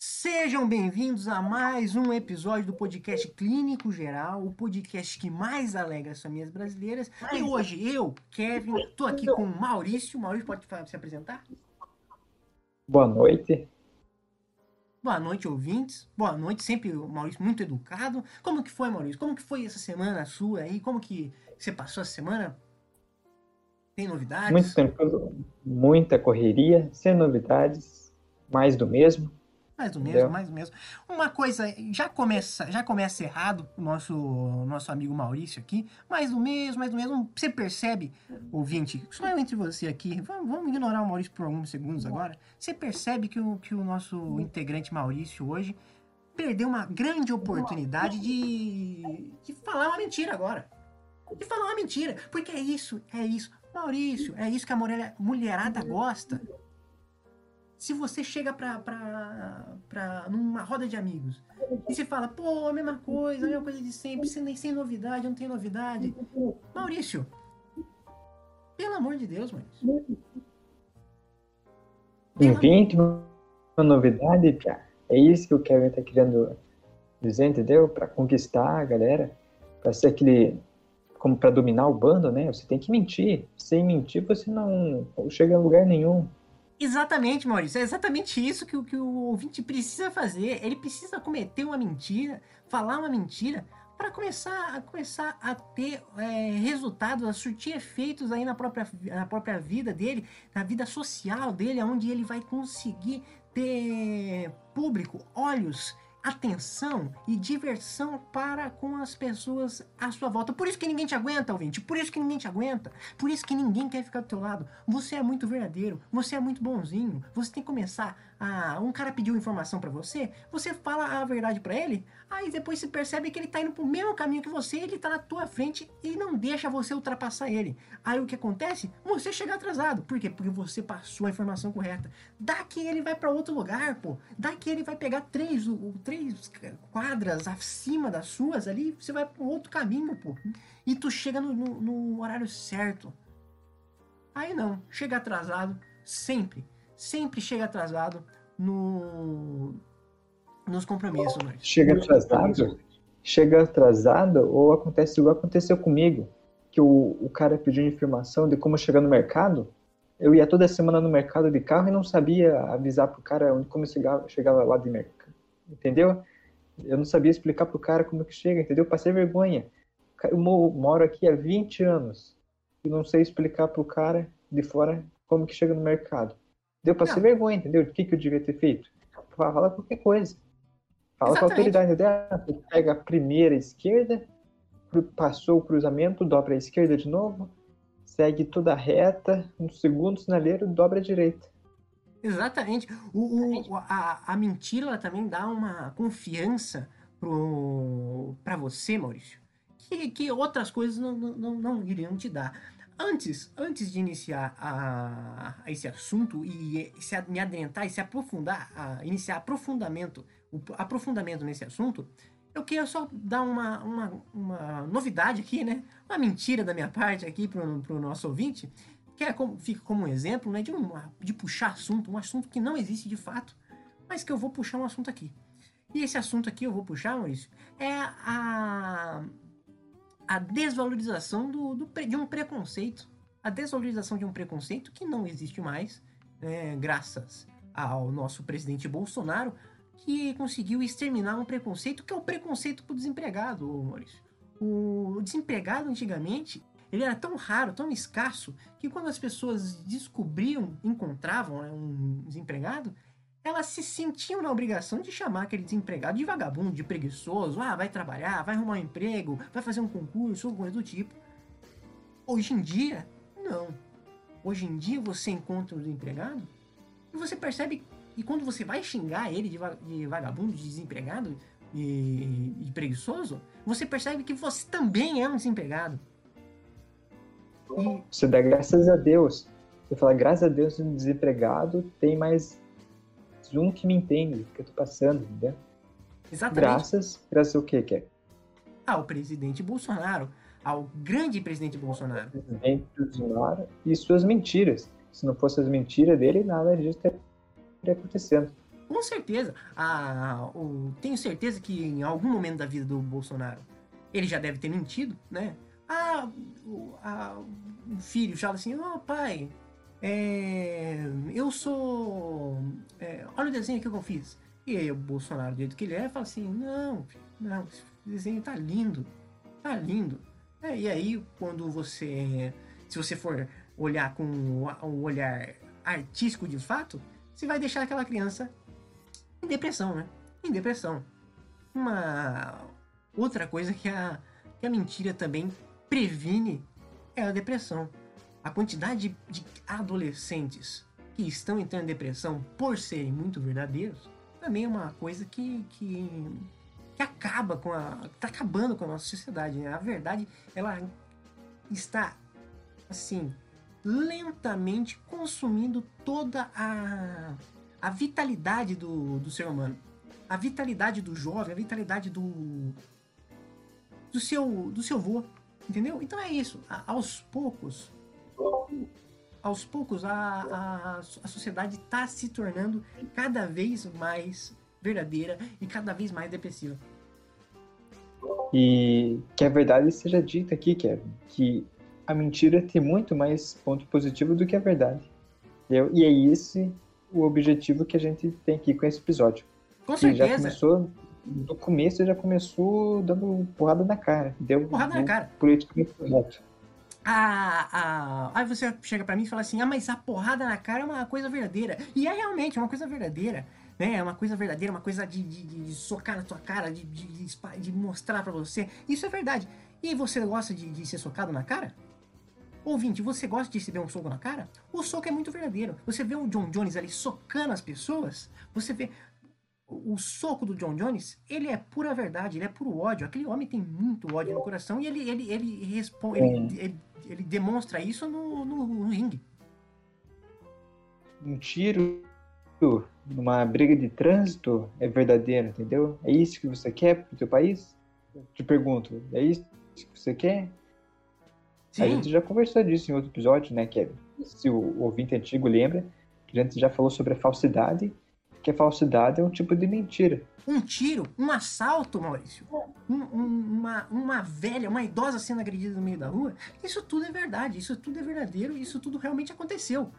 Sejam bem-vindos a mais um episódio do podcast Clínico Geral, o podcast que mais alega as famílias brasileiras. E hoje eu, Kevin, tô aqui com o Maurício. Maurício, pode se apresentar? Boa noite. Boa noite, ouvintes. Boa noite, sempre o Maurício muito educado. Como que foi, Maurício? Como que foi essa semana sua aí? Como que você passou essa semana? Tem novidades? Muito tranquilo, muita correria, sem novidades, mais do mesmo. Mais do mesmo, mais do mesmo. Uma coisa, já começa, já começa errado o nosso, nosso amigo Maurício aqui. Mais do mesmo, mais do mesmo. Você percebe, ouvinte, só eu entre você aqui, vamos, vamos ignorar o Maurício por alguns segundos agora. Você percebe que o, que o nosso integrante Maurício hoje perdeu uma grande oportunidade de, de falar uma mentira agora. De falar uma mentira. Porque é isso, é isso. Maurício, é isso que a mulherada gosta. Se você chega pra, pra, pra numa roda de amigos e você fala, pô, a mesma coisa, a mesma coisa de sempre, sem, sem novidade, não tem novidade. Maurício, pelo amor de Deus, Maurício. Invente uma novidade, Pia. É isso que o Kevin tá querendo dizer, entendeu? Para conquistar a galera, para ser aquele como para dominar o bando, né? Você tem que mentir. Sem mentir, você não chega a lugar nenhum. Exatamente, Maurício. É exatamente isso que, que o ouvinte precisa fazer. Ele precisa cometer uma mentira, falar uma mentira, para começar a começar a ter é, resultados, a surtir efeitos aí na própria, na própria vida dele, na vida social dele, onde ele vai conseguir ter público, olhos atenção e diversão para com as pessoas à sua volta. Por isso que ninguém te aguenta, ouvinte. Por isso que ninguém te aguenta. Por isso que ninguém quer ficar do teu lado. Você é muito verdadeiro. Você é muito bonzinho. Você tem que começar a... Um cara pediu informação para você, você fala a verdade para ele, aí depois você percebe que ele tá indo pro mesmo caminho que você, ele tá na tua frente e não deixa você ultrapassar ele. Aí o que acontece? Você chega atrasado. Por quê? Porque você passou a informação correta. Daqui ele vai para outro lugar, pô. Daqui ele vai pegar três, três quadras acima das suas ali, você vai para outro caminho, pô. E tu chega no, no, no horário certo. Aí não, chega atrasado sempre. Sempre chega atrasado no, nos compromissos. Mas... Chega atrasado? Chega atrasado ou acontece igual aconteceu comigo, que o, o cara pediu informação de como chegar no mercado. Eu ia toda semana no mercado de carro e não sabia avisar pro cara onde, como chegava, chegava lá de mercado. Entendeu? Eu não sabia explicar pro cara como que chega, entendeu? Passei vergonha. Eu moro aqui há 20 anos e não sei explicar pro cara de fora como que chega no mercado. Deu pra ser vergonha, entendeu? O que, que eu devia ter feito? Fala qualquer coisa. Fala Exatamente. com a autoridade dela, pega a primeira esquerda, passou o cruzamento, dobra a esquerda de novo, segue toda a reta, no segundo sinaleiro, dobra a direita. Exatamente. O, o, a, a mentira também dá uma confiança para você, Maurício, que, que outras coisas não, não, não iriam te dar. Antes, antes de iniciar a, a esse assunto e se, me adentrar e se aprofundar, a, iniciar aprofundamento o aprofundamento nesse assunto, eu queria só dar uma, uma, uma novidade aqui, né? Uma mentira da minha parte aqui para o nosso ouvinte, que é como, fica como um exemplo né, de, uma, de puxar assunto, um assunto que não existe de fato, mas que eu vou puxar um assunto aqui. E esse assunto aqui eu vou puxar, Maurício, é a, a desvalorização do, do, de um preconceito. A desvalorização de um preconceito que não existe mais, né, graças ao nosso presidente Bolsonaro, que conseguiu exterminar um preconceito que é o preconceito pro desempregado, Maurício. O desempregado antigamente ele era tão raro, tão escasso, que quando as pessoas descobriam, encontravam né, um desempregado, elas se sentiam na obrigação de chamar aquele desempregado de vagabundo, de preguiçoso, ah, vai trabalhar, vai arrumar um emprego, vai fazer um concurso, alguma coisa do tipo. Hoje em dia, não. Hoje em dia você encontra um desempregado e você percebe e quando você vai xingar ele de, de vagabundo, de desempregado e, de preguiçoso, você percebe que você também é um desempregado. E... Você dá graças a Deus. Você fala, graças a Deus, um desempregado tem mais um que me entende o que eu tô passando, entendeu? Exatamente. Graças, graças ao quê, Kevin? Ao presidente Bolsonaro, ao grande presidente Bolsonaro. Presidente Bolsonaro e suas mentiras. Se não fossem as mentiras dele, nada disso teria acontecendo. Com certeza. Ah, tenho certeza que em algum momento da vida do Bolsonaro ele já deve ter mentido, né? Ah, o, a, o filho fala assim: Ó, oh, pai, é, eu sou. É, olha o desenho que eu fiz. E aí o Bolsonaro, do jeito que ele é, fala assim: Não, não, esse desenho tá lindo, tá lindo. É, e aí, quando você. Se você for olhar com um olhar artístico de fato, você vai deixar aquela criança em depressão, né? Em depressão. Uma outra coisa que a, que a mentira também previne é a depressão. A quantidade de, adolescentes que estão entrando em depressão por serem muito verdadeiros também é uma coisa que, que, que acaba com a. tá acabando com a nossa sociedade. Né? A verdade, ela está assim lentamente consumindo toda a, a vitalidade do, do ser humano. A vitalidade do jovem, a vitalidade do, do seu do seu vô, entendeu? Então é isso. A, aos poucos, aos poucos a, a, a sociedade está se tornando cada vez mais verdadeira e cada vez mais depressiva. E que a verdade seja dita aqui, Kevin, que a mentira tem muito mais ponto positivo do que a verdade. Entendeu? E é esse o objetivo que a gente tem aqui com esse episódio. Com certeza. Já começou, no começo já começou dando porrada na cara. Deu porrada na cara. Politicamente correto. Ah, ah, aí você chega para mim e fala assim: ah, mas a porrada na cara é uma coisa verdadeira. E é realmente uma coisa verdadeira. Né? É uma coisa verdadeira, uma coisa de, de, de socar na tua cara, de, de, de mostrar para você. Isso é verdade. E você gosta de ser socado na cara? Ouvinte, você gosta de receber um soco na cara? O soco é muito verdadeiro. Você vê o John Jones ali socando as pessoas, você vê o soco do John Jones, ele é pura verdade, ele é puro ódio. Aquele homem tem muito ódio no coração e ele, ele, ele responde, ele, ele, ele, demonstra isso no, no, no ringue. Um tiro numa briga de trânsito é verdadeiro, entendeu? É isso que você quer pro teu país? Te pergunto, é isso que você quer? Sim. A gente já conversou disso em outro episódio, né, Kevin? Se o ouvinte antigo lembra, a gente já falou sobre a falsidade, que a falsidade é um tipo de mentira. Um tiro, um assalto, Maurício, um, um, uma, uma velha, uma idosa sendo agredida no meio da rua, isso tudo é verdade, isso tudo é verdadeiro, isso tudo realmente aconteceu.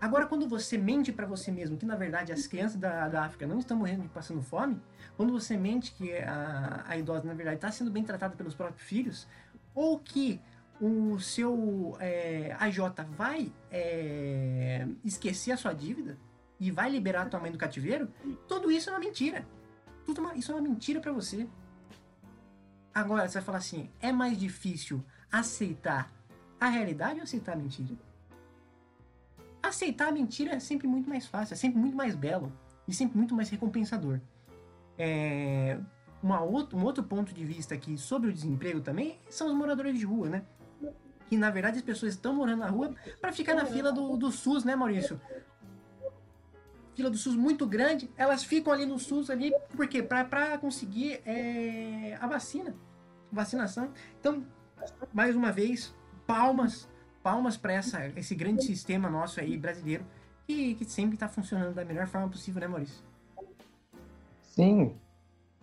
Agora, quando você mente para você mesmo que na verdade as crianças da, da África não estão morrendo de passando fome, quando você mente que a, a idosa na verdade está sendo bem tratada pelos próprios filhos, ou que o seu é, AJ vai é, esquecer a sua dívida e vai liberar tua mãe do cativeiro, tudo isso é uma mentira. Tudo uma, isso é uma mentira para você. Agora você vai falar assim: é mais difícil aceitar a realidade ou aceitar a mentira? Aceitar a mentira é sempre muito mais fácil, é sempre muito mais belo e sempre muito mais recompensador. É, uma outro, um outro ponto de vista aqui sobre o desemprego também são os moradores de rua, né? que na verdade as pessoas estão morando na rua para ficar na fila do, do SUS, né, Maurício? Fila do SUS muito grande, elas ficam ali no SUS ali, por quê? Para conseguir é, a vacina, vacinação. Então, mais uma vez, palmas, palmas para esse grande sistema nosso aí brasileiro que, que sempre está funcionando da melhor forma possível, né, Maurício? Sim,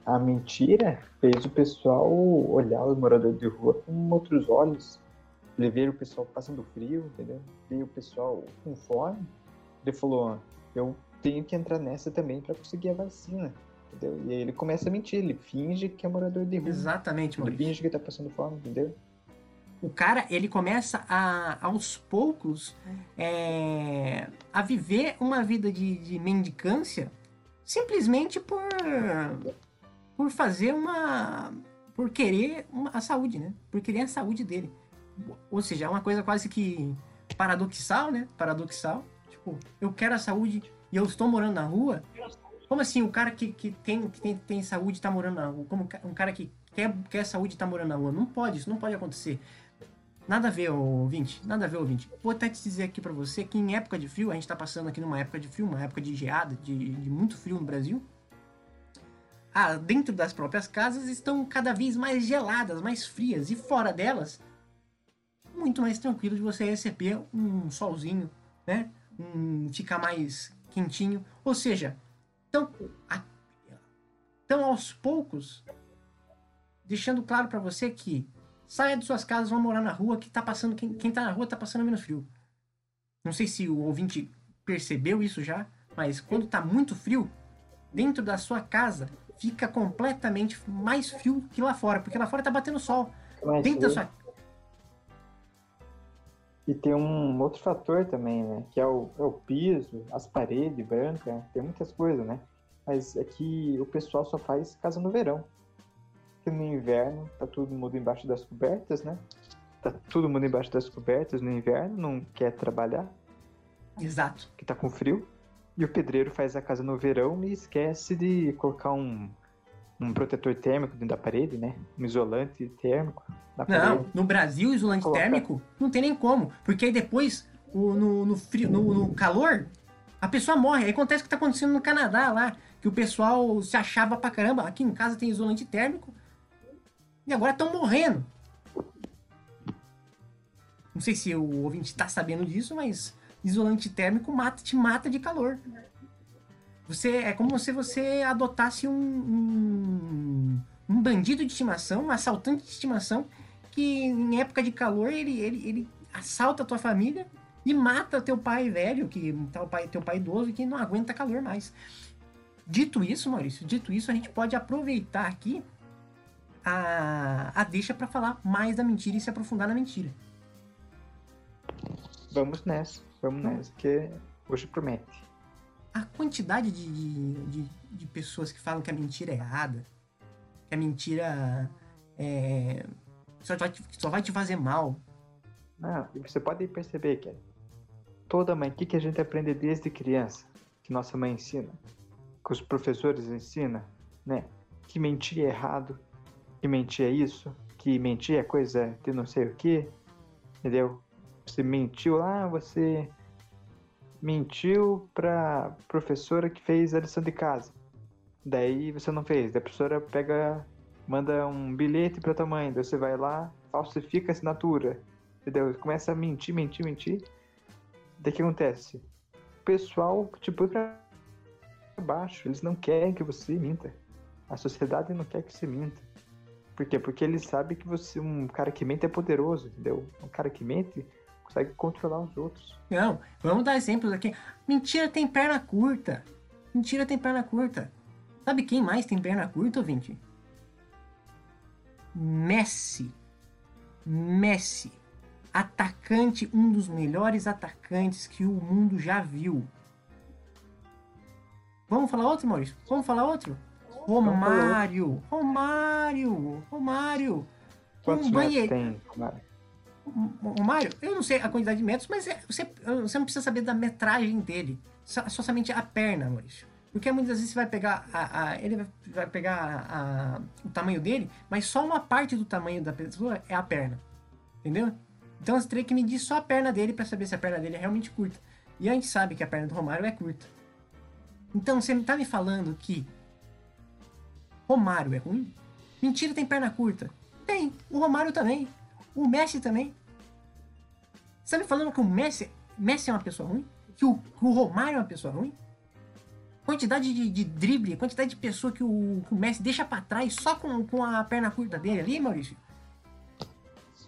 a mentira fez o pessoal olhar os moradores de rua com outros olhos ele veio o pessoal passando frio, entendeu? Veio o pessoal com fome. Ele falou: eu tenho que entrar nessa também para conseguir a vacina. Entendeu? E aí ele começa a mentir, ele finge que é morador de rua. Exatamente, mano. Ele finge que tá passando fome, entendeu? O cara, ele começa a, aos poucos, é, a viver uma vida de, de mendicância simplesmente por, por fazer uma. por querer uma, a saúde, né? Por querer a saúde dele. Ou seja, é uma coisa quase que paradoxal, né? Paradoxal. Tipo, eu quero a saúde e eu estou morando na rua. Como assim, o cara que, que, tem, que tem, tem saúde está morando na rua? Como um cara que quer, quer saúde está morando na rua? Não pode, isso não pode acontecer. Nada a ver, ouvinte. Nada a ver, ouvinte. Vou até te dizer aqui para você que em época de frio, a gente tá passando aqui numa época de frio, uma época de geada, de, de muito frio no Brasil. Ah, dentro das próprias casas estão cada vez mais geladas, mais frias. E fora delas, muito mais tranquilo de você receber um solzinho, né? Um ficar mais quentinho. Ou seja, Então, a, então aos poucos, deixando claro para você que saia de suas casas, vão morar na rua, que tá passando, quem, quem tá na rua tá passando menos frio. Não sei se o ouvinte percebeu isso já, mas quando tá muito frio, dentro da sua casa fica completamente mais frio que lá fora, porque lá fora tá batendo sol. Mas Dentro da sua E tem um outro fator também, né? Que é o, é o piso, as paredes brancas, tem muitas coisas, né? Mas é que o pessoal só faz casa no verão. Porque no inverno tá todo mundo embaixo das cobertas, né? Tá todo mundo embaixo das cobertas no inverno, não quer trabalhar, Exato. que tá com frio. E o pedreiro faz a casa no verão e esquece de colocar um, um protetor térmico dentro da parede, né? Um isolante térmico Não, parede. no Brasil, isolante Coloca- térmico não tem nem como. Porque aí depois, o- no, no frio, no, no calor, a pessoa morre. Aí acontece o que tá acontecendo no Canadá lá, que o pessoal se achava pra caramba. Aqui em casa tem isolante térmico. E agora estão morrendo. Não sei se o ouvinte tá sabendo disso, mas isolante térmico mata, te mata de calor. Você é como se você adotasse um, um, um bandido de estimação, um assaltante de estimação, que em época de calor ele, ele, ele assalta a tua família e mata teu pai velho, que tá o pai, teu pai idoso, que não aguenta calor mais. Dito isso, Maurício, dito isso, a gente pode aproveitar aqui a, a deixa para falar mais da mentira e se aprofundar na mentira. Vamos nessa, vamos nessa, que hoje promete. a quantidade de, de, de, de pessoas que falam que a mentira é errada, que a mentira é, só, vai te, só vai te fazer mal. E você pode perceber que toda mãe, o que, que a gente aprende desde criança? Que nossa mãe ensina, que os professores ensinam, né? Que mentir é errado, que mentir é isso, que mentir é coisa de não sei o que, entendeu? Você mentiu lá, você mentiu pra professora que fez a lição de casa. Daí você não fez, daí a professora pega, manda um bilhete pra tua mãe, daí você vai lá, falsifica a assinatura, entendeu? Começa a mentir, mentir, mentir. Daí o que acontece? O pessoal te põe pra baixo, eles não querem que você minta. A sociedade não quer que você minta. Por quê? Porque eles sabem que você, um cara que mente é poderoso, entendeu? Um cara que mente consegue controlar os outros. Não, vamos dar exemplos aqui. Mentira tem perna curta. Mentira tem perna curta. Sabe quem mais tem perna curta, ouvinte? Messi. Messi. Atacante, um dos melhores atacantes que o mundo já viu. Vamos falar outro, Maurício? Vamos falar outro? Romário. Romário. Romário. Quantos Um metros banheiro. tem, Mário? O Mário, eu não sei a quantidade de metros, mas é- você, você não precisa saber da metragem dele. Só somente a perna, Maurício. Porque muitas vezes você vai pegar a, a- ele vai, pegar a- a- o tamanho dele, mas só uma parte do tamanho da pessoa é a perna. Entendeu? Então você teria que medir só a perna dele para saber se a perna dele é realmente curta. E a gente sabe que a perna do Romário é curta. Então você tá me falando que Romário é ruim? Mentira, tem perna curta. Tem. O Romário também. O Messi também. Você tá me falando que o Messi, Messi é uma pessoa ruim? Que o, que o Romário é uma pessoa ruim? Quantidade de, de drible, quantidade de pessoa que o, que o Messi deixa pra trás só com, com a perna curta dele ali, Maurício?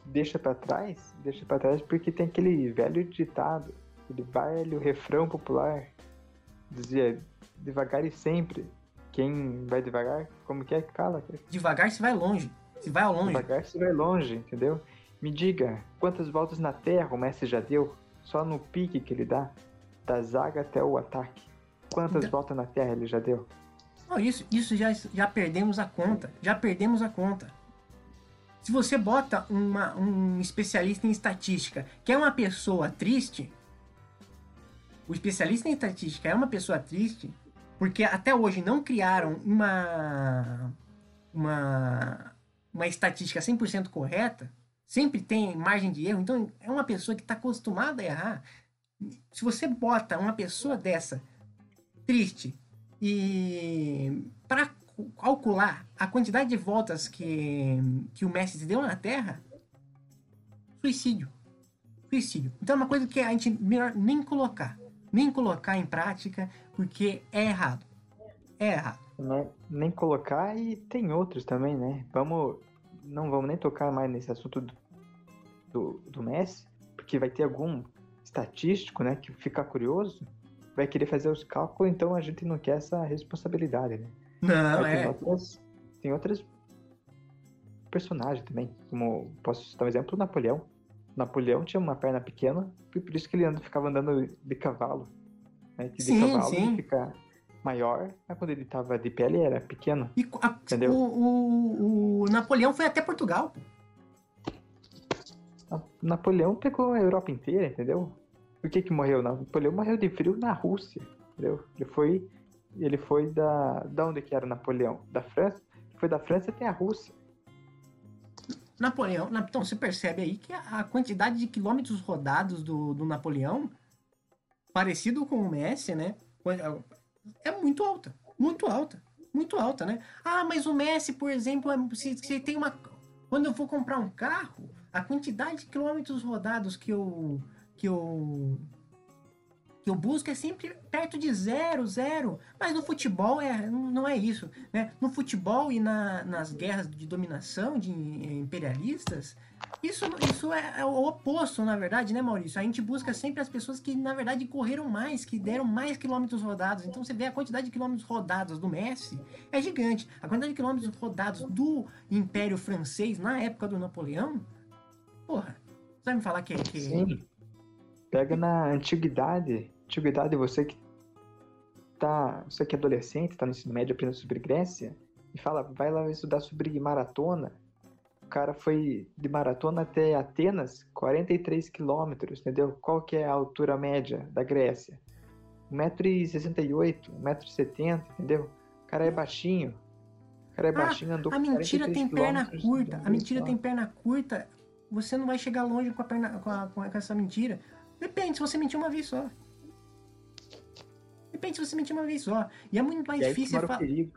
Deixa pra trás? Deixa pra trás porque tem aquele velho ditado, aquele velho refrão popular. Dizia, devagar e sempre. Quem vai devagar, como que é que fala? Devagar se vai longe. Se vai ao longe. Devagar você vai longe, entendeu? Me diga, quantas voltas na Terra o Messi já deu? Só no pique que ele dá? Da zaga até o ataque. Quantas Então- voltas na Terra ele já deu? Não, isso, isso já, já perdemos a conta. Já perdemos a conta. Se você bota uma- um especialista em estatística, que é uma pessoa triste, o especialista em estatística é uma pessoa triste, porque até hoje não criaram uma, uma, uma estatística 100% correta, sempre tem margem de erro, então é uma pessoa que está acostumada a errar. Se você bota uma pessoa dessa triste e para calcular a quantidade de voltas que, que o Messi deu na Terra, suicídio. Suicídio. Então é uma coisa que a gente melhor nem colocar. Nem colocar em prática, porque é errado. é errado. Né? Nem colocar e tem outros também, né? Vamos. Não vamos nem tocar mais nesse assunto do, do, do Messi, porque vai ter algum estatístico, né, que fica curioso, vai querer fazer os cálculos, então a gente não quer essa responsabilidade, né? Não, Aí é. Tem outras, tem outras personagens também, como posso citar um exemplo, Napoleão. Napoleão tinha uma perna pequena, e por isso que ele ficava andando de cavalo. Né? Que de Sim, cavalo sim. fica maior, mas quando ele estava de pé ele era pequeno. E a- Entendeu? o, o, o Napoleão foi até Portugal. Napoleão pegou a Europa inteira, entendeu? Por que que morreu? Napoleão morreu de frio na Rússia, entendeu? Ele foi, ele foi da, da onde que era Napoleão? Da França? Foi da França até a Rússia. Napoleão, na- então você percebe aí que a quantidade de quilômetros rodados do, do Napoleão, parecido com o Messi, né? É muito alta, muito alta, muito alta, né? Ah, mas o Messi, por exemplo, é- se, se tem uma. Quando eu for comprar um carro, a quantidade de quilômetros rodados que eu. Que eu. que eu busco é sempre perto de zero, zero. Mas no futebol é, não é isso. Né? No futebol e na- nas guerras de dominação de imperialistas, isso, isso é, é o oposto, na verdade, né, Maurício? A gente busca sempre as pessoas que, na verdade, correram mais, que deram mais quilômetros rodados. Então você vê a quantidade de quilômetros rodados do Messi é gigante. A quantidade de quilômetros rodados do Império Francês na época do Napoleão, porra, você vai me falar que é. Que... Sim. Pega na antiguidade. Antiguidade, você que tá. Você que é adolescente, tá no ensino médio aprendendo sobre Grécia, e fala, vai lá estudar sobre maratona. O cara foi de maratona até Atenas, 43 quilômetros, entendeu? Qual que é a altura média da Grécia? 1,68m, 1,70m, entendeu? O cara é baixinho. O cara é Ah, baixinho, andou A mentira 43 tem perna curta. A mentira tem perna curta. Você não vai chegar longe com, a perna, com, com a- com essa mentira. Depende se você mentir uma vez só. Depende se você mentir uma vez só. E é muito mais E difícil. mora o fa- perigo.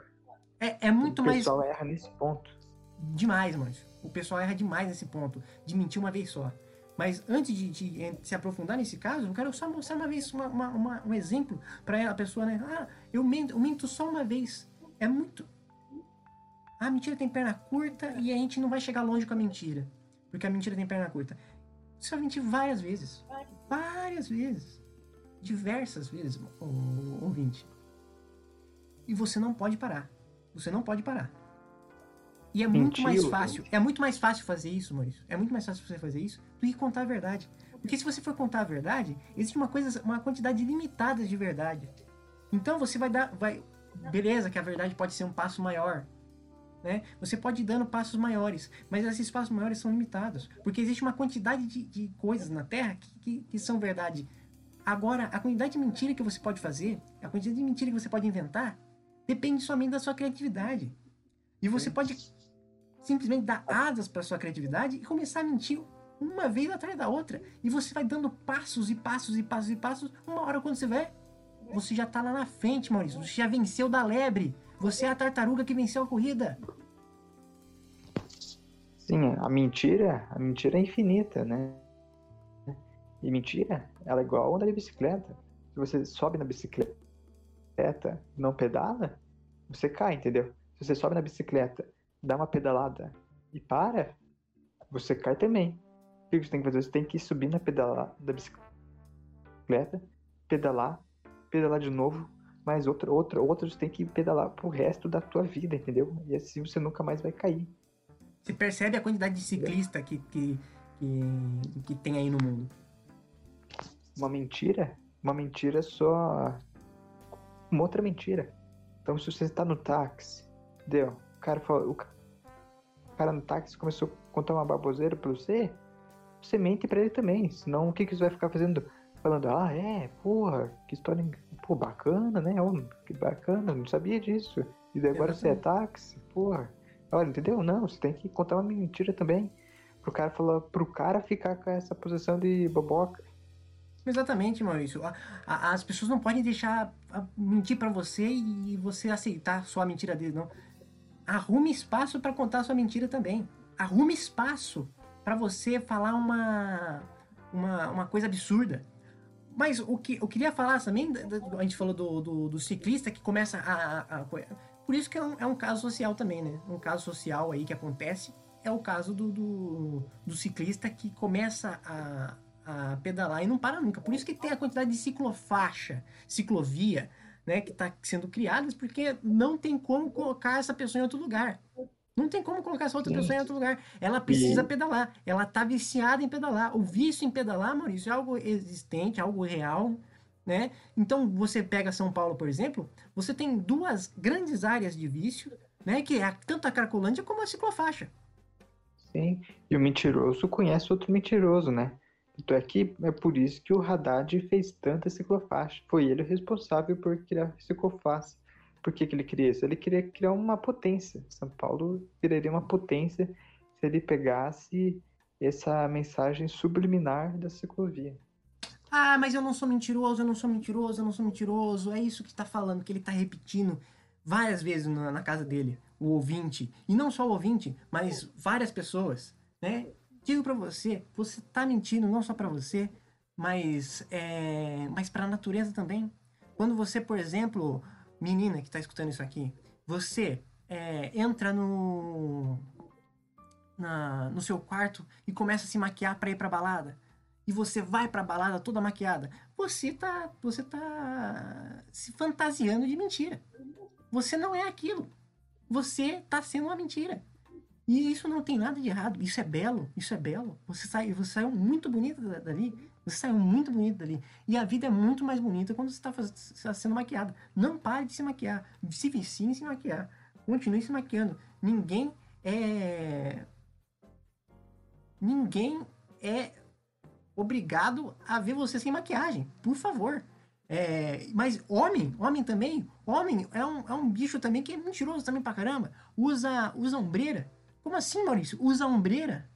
É, é muito o mais. pessoal erra nesse ponto. Demais, mano. O pessoal erra demais nesse ponto. De mentir uma vez só. Mas antes de, de, se aprofundar nesse caso, eu quero só mostrar uma vez uma, uma- uma- um exemplo pra a pessoa, né? Ah, eu minto, eu minto só uma vez. É muito. A mentira tem perna curta e a gente não vai chegar longe com a mentira. Porque a mentira tem perna curta. Você vai mentir várias vezes. Várias vezes. Diversas vezes, ouvinte. E você não pode parar. Você não pode parar. E é muito Mentir, mais fácil. É muito mais fácil fazer isso, Maurício. É muito mais fácil você fazer isso do que contar a verdade. Porque se você for contar a verdade, existe uma coisa, uma quantidade limitada de verdade. Então você vai dar, vai, beleza, que a verdade pode ser um passo maior, né? Você pode ir dando passos maiores, mas esses passos maiores são limitados, porque existe uma quantidade de, de coisas na Terra que, que, que são verdade. Agora, a quantidade de mentira que você pode fazer, a quantidade de mentira que você pode inventar, depende somente da sua criatividade. E você pode simplesmente dar asas para sua criatividade e começar a mentir uma vez atrás da outra. E você vai dando passos e passos e passos e passos. Uma hora quando você vê, você já tá lá na frente, Maurício. Você já venceu da lebre. Você é a tartaruga que venceu a corrida. Sim, a mentira, a mentira é infinita, né? E mentira, ela é igual a onda de bicicleta. Se você sobe na bicicleta não pedala, você cai, entendeu? Se você sobe na bicicleta, dá uma pedalada e para, você cai também. O que você tem que fazer? Você tem que subir na pedala da bicicleta, pedalar, pedalar de novo, mais outra, outra, outra, você tem que pedalar pro resto da tua vida, entendeu? E assim você nunca mais vai cair. Você percebe a quantidade de ciclista que, que, que, que tem aí no mundo. uma mentira, uma mentira só. Uma outra mentira. Então, se você está no táxi, deu, o cara falou, o ca- o cara no táxi começou a contar uma baboseira pra você, você mente pra ele também. Senão, o que, que você vai ficar fazendo? Falando, ah, é, porra, que história, pô, bacana, né? Ô, que bacana, não sabia disso. E daí agora você é táxi, porra. Olha, entendeu? Não, você tem que contar uma mentira também. Pro cara falar, pro cara ficar com essa posição de boboca. Exatamente, Maurício. A- a- as pessoas não podem deixar mentir pra você e você aceitar só a mentira deles, não. Arrume espaço pra contar a sua mentira também. Arrume espaço pra você falar uma, uma, uma coisa absurda. Mas o que eu queria falar também, a gente falou do, do, do ciclista que começa a, a, a, Por isso que é um, é um, caso social também, né? Um caso social aí que acontece é o caso do, do, do ciclista que começa a, a pedalar e não para nunca. Por isso que tem a quantidade de ciclofaixa, ciclovia, né, que está sendo criadas, porque não tem como colocar essa pessoa em outro lugar. Não tem como colocar essa outra pessoa em outro lugar. Ela precisa pedalar. Ela está viciada em pedalar. O vício em pedalar, Maurício, é algo existente, algo real, né? Então, você pega São Paulo, por exemplo, você tem duas grandes áreas de vício, né? Que é tanto a Cracolândia como a ciclofaixa. Sim, e o mentiroso conhece outro mentiroso, né? Então é que é por isso que o Haddad fez tanta ciclofaixa. Foi ele o responsável por criar ciclofaixa. Por que, que ele queria isso? Ele queria criar uma potência. São Paulo viraria uma potência se ele pegasse essa mensagem subliminar da ciclovia. Ah, mas eu não sou mentiroso, eu não sou mentiroso, eu não sou mentiroso. É isso que está falando, que ele está repetindo várias vezes na, na casa dele, o ouvinte. E não só o ouvinte, mas várias pessoas, né? digo para você, você tá mentindo não só para você, mas é, mas para a natureza também. Quando você, por exemplo, menina que tá escutando isso aqui, você é, entra no na, no seu quarto e começa a se maquiar para ir para balada e você vai para balada toda maquiada, você tá você tá se fantasiando de mentira. Você não é aquilo. Você tá sendo uma mentira. E isso não tem nada de errado. Isso é belo. Isso é belo. Você, sai, você saiu muito bonita dali. Você saiu muito bonito dali. E a vida é muito mais bonita quando você está tá sendo maquiada. Não pare de se maquiar. Se vicie em se maquiar. Continue se maquiando. Ninguém é. Ninguém é obrigado a ver você sem maquiagem. Por favor. É, mas homem, homem também, homem é um, é um bicho também que é mentiroso também pra caramba. Usa, usa ombreira. Como assim, Maurício? Usa ombreira?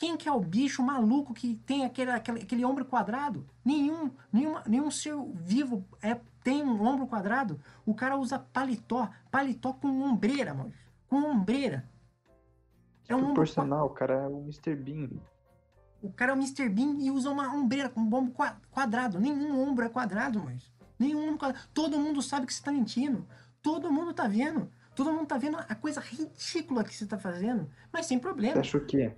Quem que é o bicho maluco que tem aquele, aquele, aquele ombro quadrado? Nenhum, nenhuma, nenhum ser vivo é, tem um ombro quadrado. O cara usa paletó, paletó com ombreira, Maurício. Com ombreira. É um Proporcional, o cara é o Mr. Bean. O cara é o Mr. Bean e usa uma ombreira com um ombro quadrado. Nenhum ombro é quadrado, mas Nenhum ombro quadrado. Todo mundo sabe que você está mentindo. Todo mundo tá vendo. Todo mundo tá vendo a coisa ridícula que você tá fazendo, mas sem problema. Você acha o quê?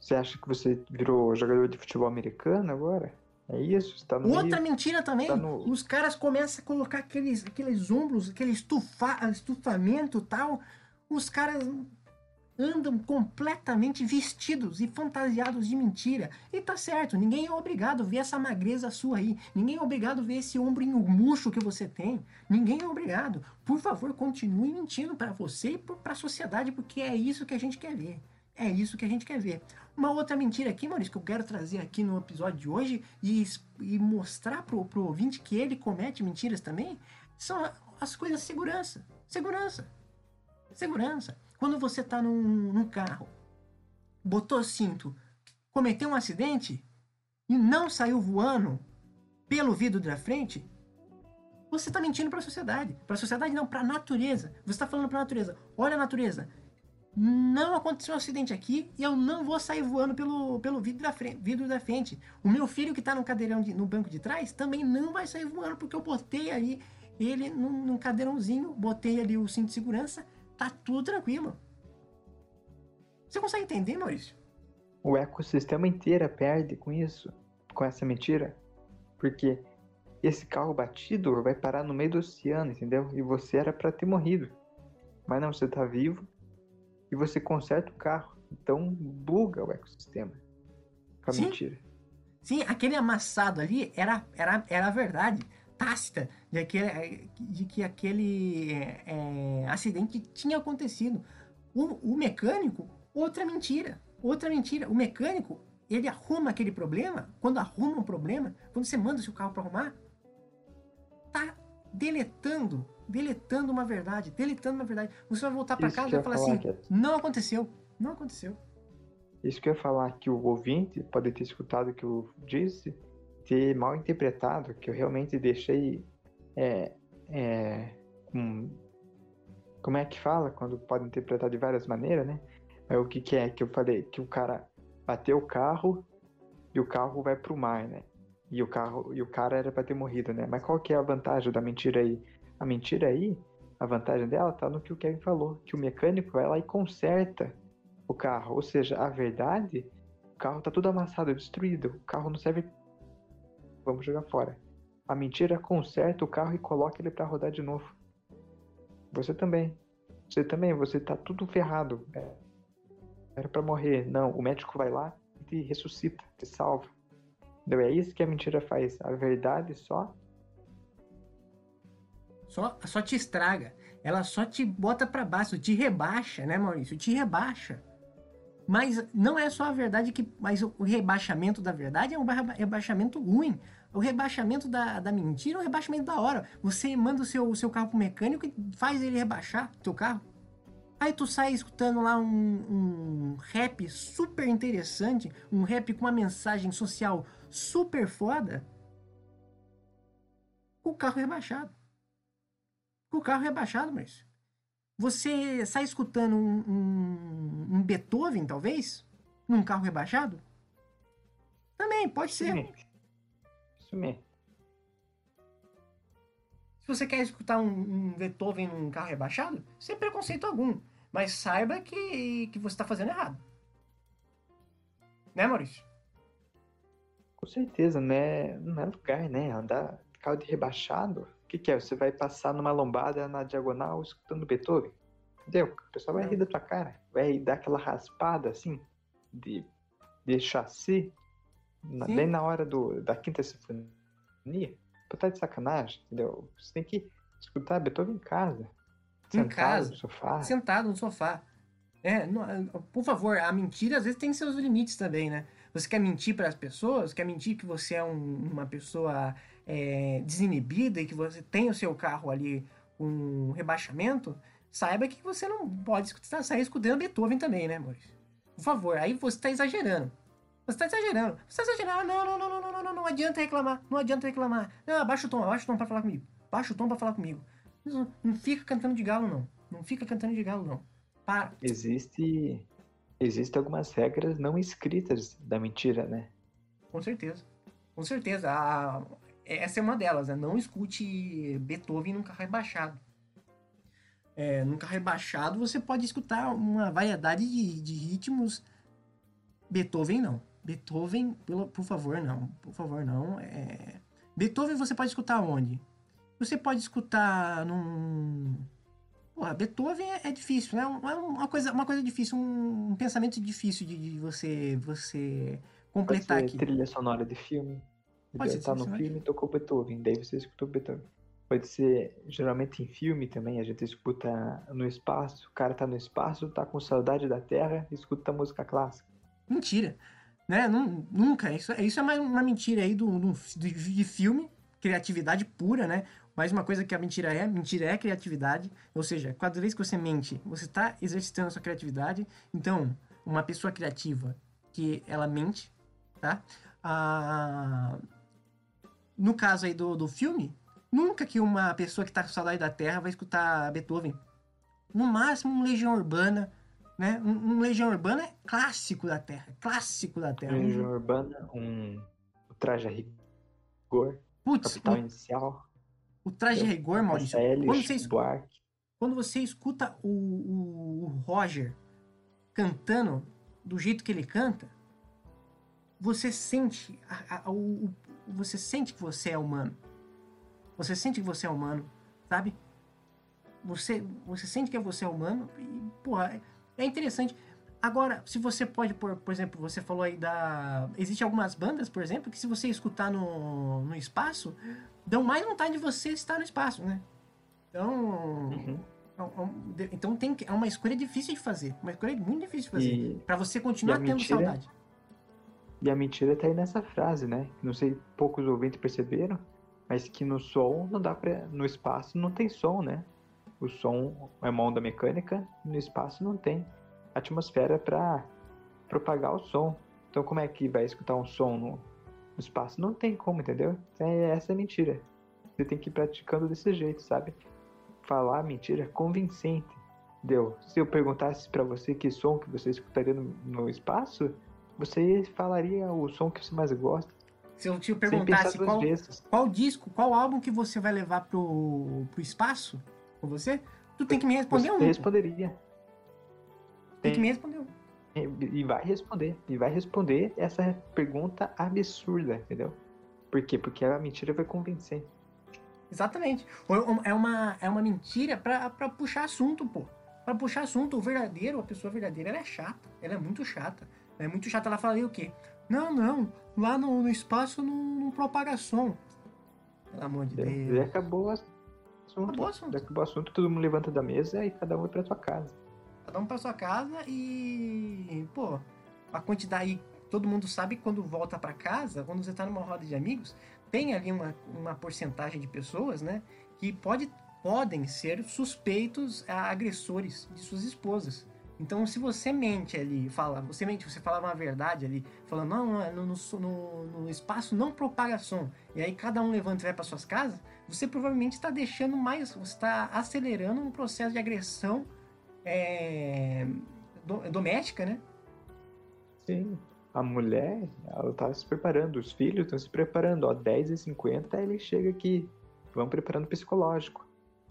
Você acha que você virou jogador de futebol americano agora? É isso? Tá no Outra meio... mentira também. Tá no... Os caras começam a colocar aqueles, aqueles ombros, aquele estufa, estufamento tal. Os caras andam completamente vestidos e fantasiados de mentira. E tá certo, ninguém é obrigado a ver essa magreza sua aí. Ninguém é obrigado a ver esse ombrinho murcho que você tem. Ninguém é obrigado. Por favor, continue mentindo para você e para a sociedade, porque é isso que a gente quer ver. É isso que a gente quer ver. Uma outra mentira aqui, Maurício, que eu quero trazer aqui no episódio de hoje e, e mostrar pro, pro ouvinte que ele comete mentiras também, são as coisas de segurança. Segurança. Segurança. Quando você está num, num carro, botou cinto, cometeu um acidente e não saiu voando pelo vidro da frente, você está mentindo para a sociedade. Para a sociedade não, para a natureza. Você está falando para a natureza. Olha a natureza. Não aconteceu um acidente aqui e eu não vou sair voando pelo, pelo vidro, da frente, vidro da frente. O meu filho que está no cadeirão de, no banco de trás também não vai sair voando porque eu botei ali ele num, num cadeirãozinho, botei ali o cinto de segurança Tá tudo tranquilo. Você consegue entender, Maurício? O ecossistema inteiro perde com isso, com essa mentira. Porque esse carro batido vai parar no meio do oceano, entendeu? E você era para ter morrido. Mas não, você tá vivo e você conserta o carro. Então buga o ecossistema. Com a Sim. mentira. Sim, aquele amassado ali era, era, era a verdade tácita de, aquele, de que aquele é, acidente tinha acontecido. O, o mecânico, outra mentira. Outra mentira. O mecânico, ele arruma aquele problema. Quando arruma um problema, quando você manda o seu carro para arrumar, tá deletando, deletando uma verdade, deletando uma verdade. Você vai voltar para casa e vai falar assim: que... não aconteceu, não aconteceu. Isso que eu ia falar que o ouvinte pode ter escutado o que eu disse ter mal interpretado, que eu realmente deixei. É, é, um, como é que fala? Quando pode interpretar de várias maneiras, né? Mas o que, que é que eu falei? Que o cara bateu o carro e o carro vai pro mar, né? E o carro e o cara era para ter morrido, né? Mas qual que é a vantagem da mentira aí? A mentira aí, a vantagem dela tá no que o Kevin falou, que o mecânico vai lá e conserta o carro. Ou seja, a verdade, o carro tá tudo amassado, destruído. O carro não serve. Vamos jogar fora. A mentira conserta o carro e coloca ele para rodar de novo. Você também. Você também, você tá tudo ferrado. É. Era para morrer. Não, o médico vai lá e te ressuscita, te salva. Entendeu? É isso que a mentira faz. A verdade só. Só, só te estraga. Ela só te bota para baixo, te rebaixa, né, Maurício? Te rebaixa. Mas não é só a verdade que. Mas o rebaixamento da verdade é um rebaixamento ruim. O rebaixamento da, da mentira é um rebaixamento da hora. Você manda o seu, o seu carro pro mecânico e faz ele rebaixar teu carro. Aí tu sai escutando lá um, um rap super interessante, um rap com uma mensagem social super foda, o carro rebaixado. Com o carro rebaixado, mas você sai escutando um, um, um, Beethoven, talvez, num carro rebaixado? Também, pode ser. Isso mesmo. Se você quer escutar um, um Beethoven num carro rebaixado, sem preconceito algum. Mas saiba que, que você está fazendo errado. Né, Maurício? Com certeza, né? Não é lugar, né? Andar carro de rebaixado. O que, que é? Você vai passar numa lombada na diagonal escutando Beethoven? Entendeu? O pessoal vai rir da tua cara. Vai dar aquela raspada assim de, de chassi na, bem na hora do, da quinta sinfonia. Pô, tá de sacanagem, entendeu? Você tem que escutar Beethoven em casa. Em sentado casa. no sofá. Sentado no sofá. É, por favor, a mentira às vezes tem seus limites também, né? Você quer mentir para as pessoas, quer mentir que você é um, uma pessoa é, desinibida e que você tem o seu carro ali com rebaixamento, saiba que você não pode sair escutando Beethoven também, né, Maurício? Por favor, aí você está exagerando. Você está exagerando. Você está exagerando. Não, não, não, não, não, não, não, não adianta reclamar. Não adianta reclamar. Não, abaixa o tom, abaixa o tom para falar comigo. Baixa o tom para falar comigo. Não, não fica cantando de galo, não. Não fica cantando de galo, não. Para. Existe existem algumas regras não escritas da mentira, né? Com certeza. Com certeza. A, essa é uma delas, né? Não escute Beethoven num carro rebaixado. É, num carro rebaixado você pode escutar uma variedade de, de ritmos. Beethoven não. Beethoven, pelo, por favor, não. Por favor, não. É... Beethoven você pode escutar onde? Você pode escutar num Porra, Beethoven é, é difícil, né? É uma coisa, uma coisa difícil, um, um pensamento difícil de, de, você, você completar aqui. trilha sonora de filme. Pode ser tá no filme e tocou Beethoven, daí você escutou Beethoven. Pode ser, geralmente em filme também, a gente escuta no espaço, o cara tá no espaço, tá com saudade da Terra, escuta música clássica. Mentira. Né? Nunca. Isso, isso é mais uma mentira aí do, do, de filme, criatividade pura, né? Mas uma coisa que a mentira é, mentira é criatividade. Ou seja, cada vez que você mente, você está exercitando a sua criatividade. Então, uma pessoa criativa que ela mente, tá? Ah, no caso aí do, do filme, nunca que uma pessoa que está com saudade da Terra vai escutar Beethoven. No máximo, um Legião Urbana, né? Um, um Legião Urbana é clássico da Terra, clássico da Terra. Legião um... Urbana, um Traje a Rigor, Putz, Capital um... Inicial. O traje de rigor, Maurício. Quando você, escuta, quando você escuta o, o, o, Roger cantando do jeito que ele canta, você sente a, a, o, você sente que você é humano. Você sente que você é humano, sabe? Você, você sente que você é humano e, porra, é interessante. Agora, se você pode, por, por exemplo, você falou aí da. Existem algumas bandas, por exemplo, que se você escutar no, no espaço, dão mais vontade de você estar no espaço, né? Então. Uhum. É, é então tem que, é uma escolha difícil de fazer. Uma escolha muito difícil de fazer. para você continuar tendo mentira, saudade. E a mentira tá aí nessa frase, né? Não sei, poucos ouvintes perceberam, mas que no som não dá pra. No espaço não tem som, né? O som é mão da mecânica, no espaço não tem atmosfera para propagar o som. Então como é que vai escutar um som no, no espaço? Não tem como, entendeu? É, essa é mentira. Você tem que ir praticando desse jeito, sabe? Falar mentira convincente. Deu. Se eu perguntasse para você que som que você escutaria no, no, espaço, você falaria o som que você mais gosta. Se eu te perguntasse qual, qual disco, qual álbum que você vai levar pro, pro espaço com você, tu tem que me responder você um. responderia. Tem, tem que me responder um. E vai responder. E vai responder essa pergunta absurda, entendeu? Por quê? Porque a mentira vai convencer. Exatamente. É uma, é uma mentira pra, pra puxar assunto, pô. Pra puxar assunto. O verdadeiro, a pessoa verdadeira, ela é chata. Ela é muito chata. É muito chata. Ela fala o quê? Não, não. Lá no, no espaço não, não propaga som. Pelo amor de Deus. E acabou o assunto. Acabou o assunto. Acabou o assunto, todo mundo levanta da mesa e cada um vai pra sua casa. Cada um pra sua casa e. Pô, a quantidade. Todo mundo sabe quando volta para casa, quando você tá numa roda de amigos, tem ali uma, uma porcentagem de pessoas, né? Que pode, podem ser suspeitos agressores de suas esposas. Então, se você mente ali, fala, você mente, você fala uma verdade ali, não, não, é no, no, no espaço não propaga som, e aí cada um levanta e vai para suas casas, você provavelmente está deixando mais, você está acelerando um processo de agressão é, do, doméstica, né? Sim. A mulher, ela tá se preparando, os filhos estão se preparando, ó, 10 e 50 ele chega aqui, vão preparando psicológico,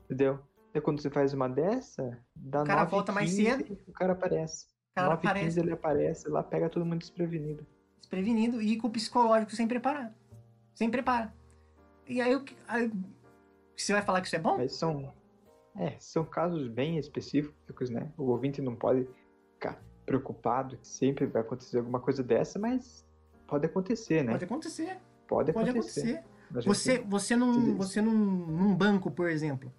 entendeu? E quando você faz uma dessa, dá o cara volta 15, mais cedo. O cara aparece. O cara 9 aparece. 15 ele aparece lá, pega todo mundo desprevenido. Desprevenido e com o psicológico sem preparar. Sem preparo. E aí, aí você vai falar que isso é bom? Mas são, é, são casos bem específicos, né? O ouvinte não pode ficar preocupado que sempre vai acontecer alguma coisa dessa, mas pode acontecer, né? Pode acontecer. Pode, pode acontecer. acontecer. Você, você, num, você num, num banco, por exemplo,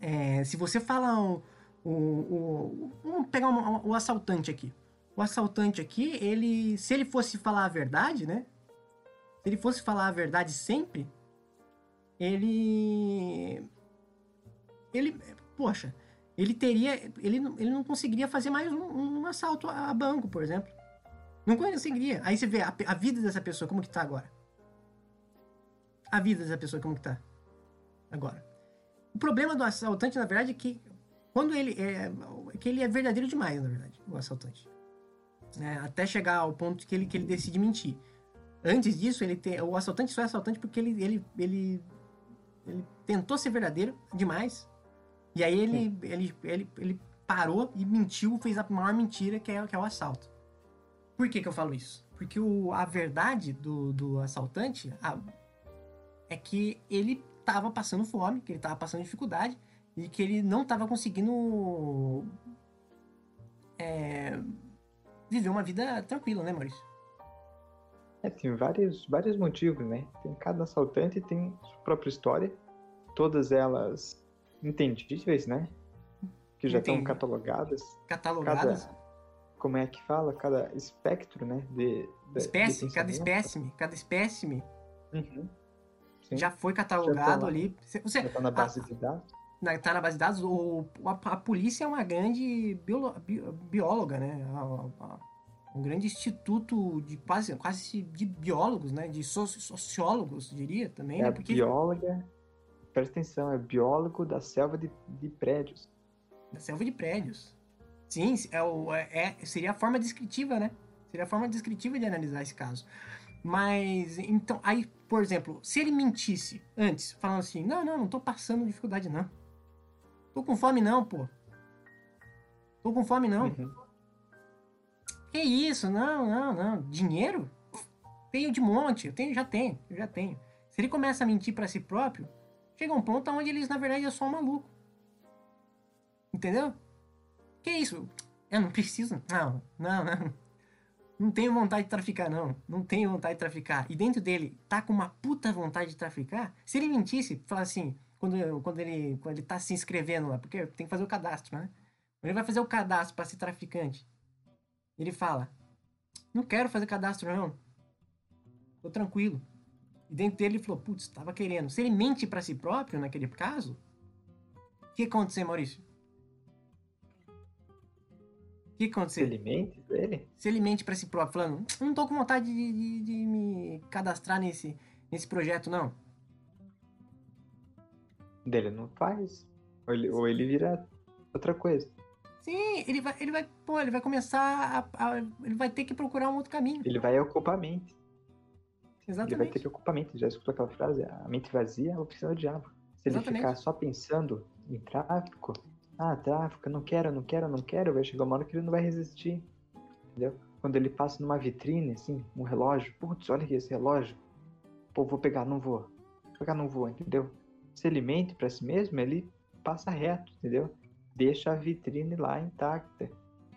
é, se você fala o, o, o vamos pegar o assaltante aqui. O assaltante aqui, ele, se ele fosse falar a verdade, né? Se ele fosse falar a verdade sempre, ele, ele, poxa, ele teria, ele, ele não conseguiria fazer mais um, um assalto a banco, por exemplo. Não conseguiria. Aí você vê a, a, vida dessa pessoa como que tá agora. A vida dessa pessoa como que tá agora. O problema do assaltante, na verdade, é que quando ele é, é que ele é verdadeiro demais, na verdade, o assaltante. É, até chegar ao ponto que ele, que ele decide mentir. Antes disso, ele tem, o assaltante só é assaltante porque ele, ele, ele, ele tentou ser verdadeiro demais. E aí ele, ele, ele, ele parou e mentiu, fez a maior mentira que é, que é o assalto. Por que, que eu falo isso? Porque o, a verdade do, do assaltante a, é que ele estava passando fome, que ele estava passando dificuldade e que ele não estava conseguindo é, viver uma vida tranquila, né, Maurício? É, tem vários, vários motivos, né? Tem cada assaltante tem sua própria história, todas elas entendíveis, né? Que já Entendi. estão catalogadas. Catalogadas? Cada, como é que fala? Cada espectro, né? De, de espécie, de cada espécime, cada espécime. Uhum. Já foi catalogado já tá ali. Você, já tá na base a, de dados? Na, tá na base de dados. O, a, a polícia é uma grande biolo, bi, bióloga, né? A, um grande instituto de quase, quase de biólogos, né? De sociólogos, diria também. É né? Porque... bióloga, presta atenção, é biólogo da selva de, de prédios. Da selva de prédios. Sim, é o, é, é, seria a forma descritiva, né? Seria a forma descritiva de analisar esse caso. Mas, então, aí, por exemplo, se ele mentisse antes, falando assim, não, não, não tô passando dificuldade, não. Tô com fome, não, pô. Tô com fome, não. Uhum. Que isso? Não, não, não. Dinheiro? Tenho de monte, eu tenho, já tenho, eu já tenho. Se ele começa a mentir para si próprio, chega um ponto onde eles, na verdade, é só um maluco. Entendeu? Que isso? Eu não preciso. Não, não, não. Não tenho vontade de traficar, não. Não tenho vontade de traficar. E dentro dele tá com uma puta vontade de traficar. Se ele mentisse, falar assim, quando, quando, ele, quando ele tá se inscrevendo lá, porque tem que fazer o cadastro, né? Ele vai fazer o cadastro para ser traficante. Ele fala: Não quero fazer cadastro, não. Tô tranquilo. E dentro dele ele falou: Putz, tava querendo. Se ele mente para si próprio naquele caso, o que aconteceu, Maurício? Que aconteceu? Se ele mente ele? Se ele mente pra si próprio, falando, não tô com vontade de, de, de me cadastrar nesse, nesse projeto, não. Dele não faz. Ou ele, ou ele vira outra coisa. Sim, ele vai, ele vai, pô, ele vai começar a, a, Ele vai ter que procurar um outro caminho. Ele vai ocupar a mente. Exatamente. Ele vai ter que ocupar a mente. Já escutou aquela frase? A mente vazia é a oficina do diabo. Se ele Exatamente. ficar só pensando em tráfico, ah, tráfico, não quero, não quero, não quero, vai chegar uma hora que ele não vai resistir. Entendeu? Quando ele passa numa vitrine, assim, um relógio, putz, olha aqui esse relógio. Pô, vou pegar, não vou. Vou pegar, não vou, entendeu? Se ele mente pra si mesmo, ele passa reto, entendeu? Deixa a vitrine lá intacta.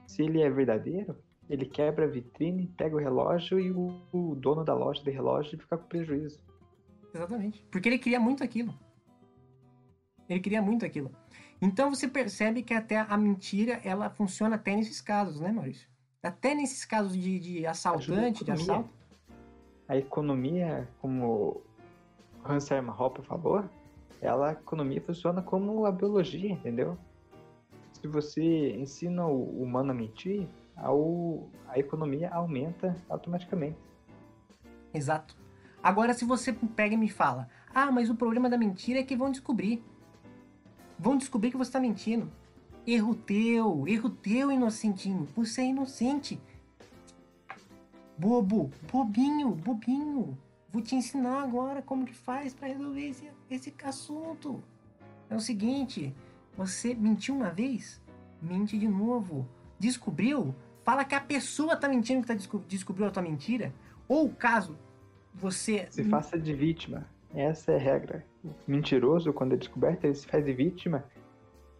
Se ele é verdadeiro, ele quebra a vitrine, pega o relógio e o, o dono da loja de relógio fica com prejuízo. Exatamente. Porque ele queria muito aquilo. Ele queria muito aquilo. Então você percebe que até a mentira, ela funciona até nesses casos, né, Maurício? Até nesses casos de, de assaltante, de assalto. A economia, como Hans Hermann Hoppe falou, ela, a economia funciona como a biologia, entendeu? Se você ensina o humano a mentir, a economia aumenta automaticamente. Exato. Agora, se você pega e me fala, ah, mas o problema da mentira é que vão descobrir. Vão descobrir que você está mentindo. Erro teu, erro teu, inocentinho. Você é inocente. Bobo, bobinho, bobinho. Vou te ensinar agora como que faz para resolver esse, esse assunto. É o seguinte, você mentiu uma vez, mente de novo. Descobriu? Fala que a pessoa tá mentindo que tá desco- descobriu a tua mentira. Ou caso você Se faça de vítima. Essa é a regra. O mentiroso, quando é descoberto, ele se faz de vítima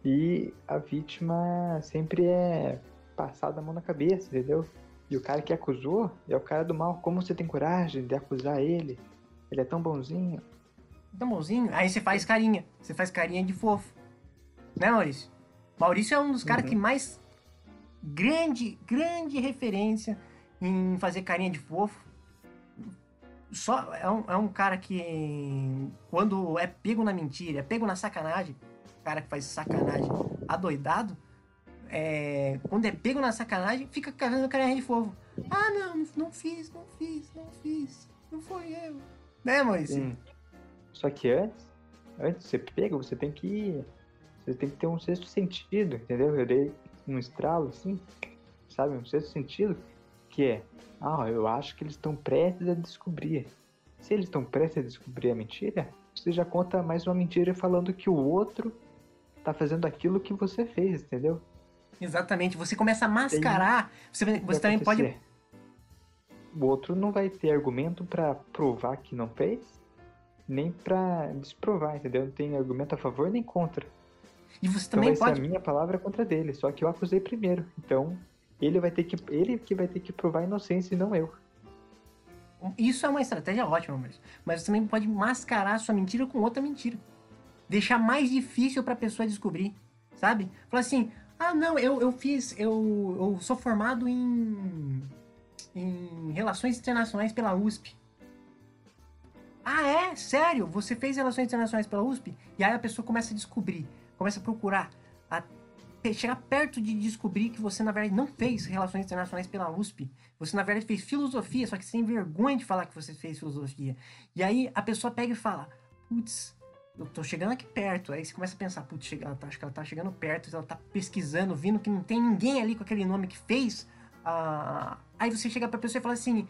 e a vítima sempre é passada a mão na cabeça, entendeu? E o cara que acusou é o cara do mal. Como você tem coragem de acusar ele? Ele é tão bonzinho. Tá bonzinho. Aí você faz carinha. Você faz carinha de fofo. Né, Maurício? Maurício é um dos caras Uhum. que mais. Grande, grande referência em fazer carinha de fofo. Só é um, é um cara que. Quando é pego na mentira, é pego na sacanagem. Cara que faz sacanagem adoidado. É, quando é pego na sacanagem, fica fazendo carinha de fofo. Ah, não, não- fiz, não fiz, não fiz. Não foi eu. Né? Sim. Só que antes, antes de ser pego, você tem que. Você tem que ter um sexto sentido, entendeu? Eu dei um estralo assim, sabe? Um sexto sentido que é, ah, eu acho que eles estão prestes a descobrir. Se eles estão prestes a descobrir a mentira, você já conta mais uma mentira falando que o outro tá fazendo aquilo que você fez, entendeu? Exatamente, você começa a mascarar. Você, você também pode. acontecer. O outro não vai ter argumento pra provar que não fez, nem pra desprovar, entendeu? Não tem argumento a favor nem contra. E você Então também vai pode. ser a minha palavra contra dele, só que eu acusei primeiro. Então, ele vai ter que ele que vai ter que provar a inocência e não eu. Isso é uma estratégia ótima, mas, mas você também pode mascarar sua mentira com outra mentira. Deixar mais difícil pra pessoa descobrir, sabe? Falar assim: ah, não, eu, eu fiz. Eu, eu sou formado em. em Relações Internacionais pela USP. Ah, é? Sério? Você fez Relações Internacionais pela USP? E aí a pessoa começa a descobrir, começa a procurar, a chegar perto de descobrir que você, na verdade, não fez Relações Internacionais pela USP. Você, na verdade, fez filosofia, só que tem vergonha de falar que você fez filosofia. E aí a pessoa pega e fala: Putz, eu tô chegando aqui perto. Aí você começa a pensar: Putz, tá, acho que ela tá chegando perto, ela tá pesquisando, vindo que não tem ninguém ali com aquele nome que fez. ah, Aí você chega pra pessoa e fala assim: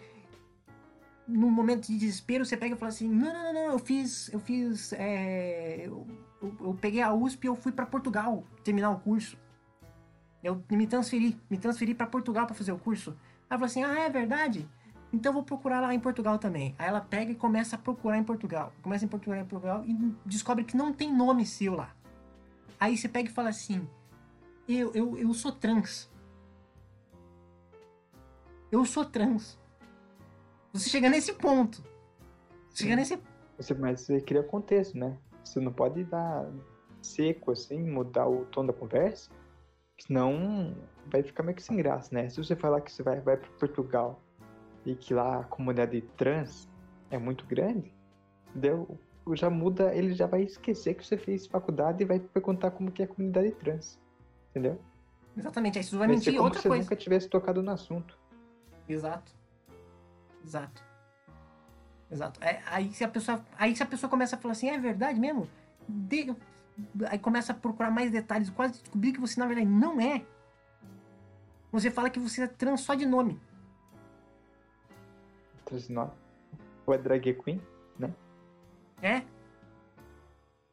num momento de desespero, você pega e fala assim: não, não, não, não, eu fiz, eu fiz, é, eu, eu- eu peguei a USP e eu fui para Portugal terminar o curso. Eu me transferi, me transferi para Portugal para fazer o curso. Ela fala assim: ah, é verdade? Então eu vou procurar lá em Portugal também. Aí ela pega e começa a procurar em Portugal. Começa em Portugal, em Portugal e descobre que não tem nome seu lá. Aí você pega e fala assim: eu, eu, eu sou trans. Eu sou trans. Você chega nesse ponto. Chega Sim. nesse. Você, mas você cria contexto, né? Você não pode dar seco assim, mudar o tom da conversa, senão vai ficar meio que sem graça, né? Se você falar que você vai, vai para Portugal e que lá a comunidade trans é muito grande, entendeu? Já muda, ele já vai esquecer que você fez faculdade e vai perguntar como que é a comunidade trans, entendeu? Exatamente, aí você vai mentir como outra se você coisa. nunca tivesse tocado no assunto. Exato. Exato. Exato. É, aí, se a pessoa, aí se a pessoa começa a falar assim, é verdade mesmo? De- aí começa a procurar mais detalhes, quase descobrir que você na verdade não é. Você fala que você é trans só de nome. Trans- não- Ou é drag queen, né? É.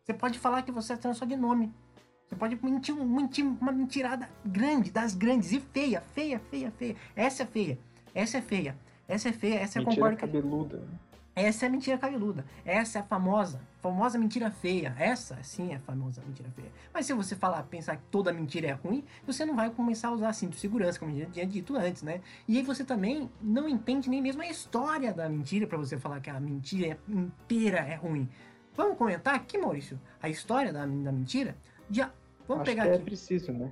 Você pode falar que você é trans só de nome. Você pode mentir, mentir uma mentirada grande, das grandes, e feia, feia, feia, feia. Essa é feia, essa é feia, essa é feia, essa Mentira eu concordo. cabeluda. né? Essa é a mentira cabeluda. Essa é a famosa, famosa mentira feia. Essa sim é a famosa mentira feia. Mas se você falar, pensar que toda mentira é ruim, você não vai começar a usar cinto de segurança, como eu já tinha dito antes, né? E aí você também não entende nem mesmo a história da mentira para você falar que a mentira inteira é ruim. Vamos comentar aqui, Maurício, a história da, da mentira? Já, vamos Acho pegar que é aqui. preciso, né?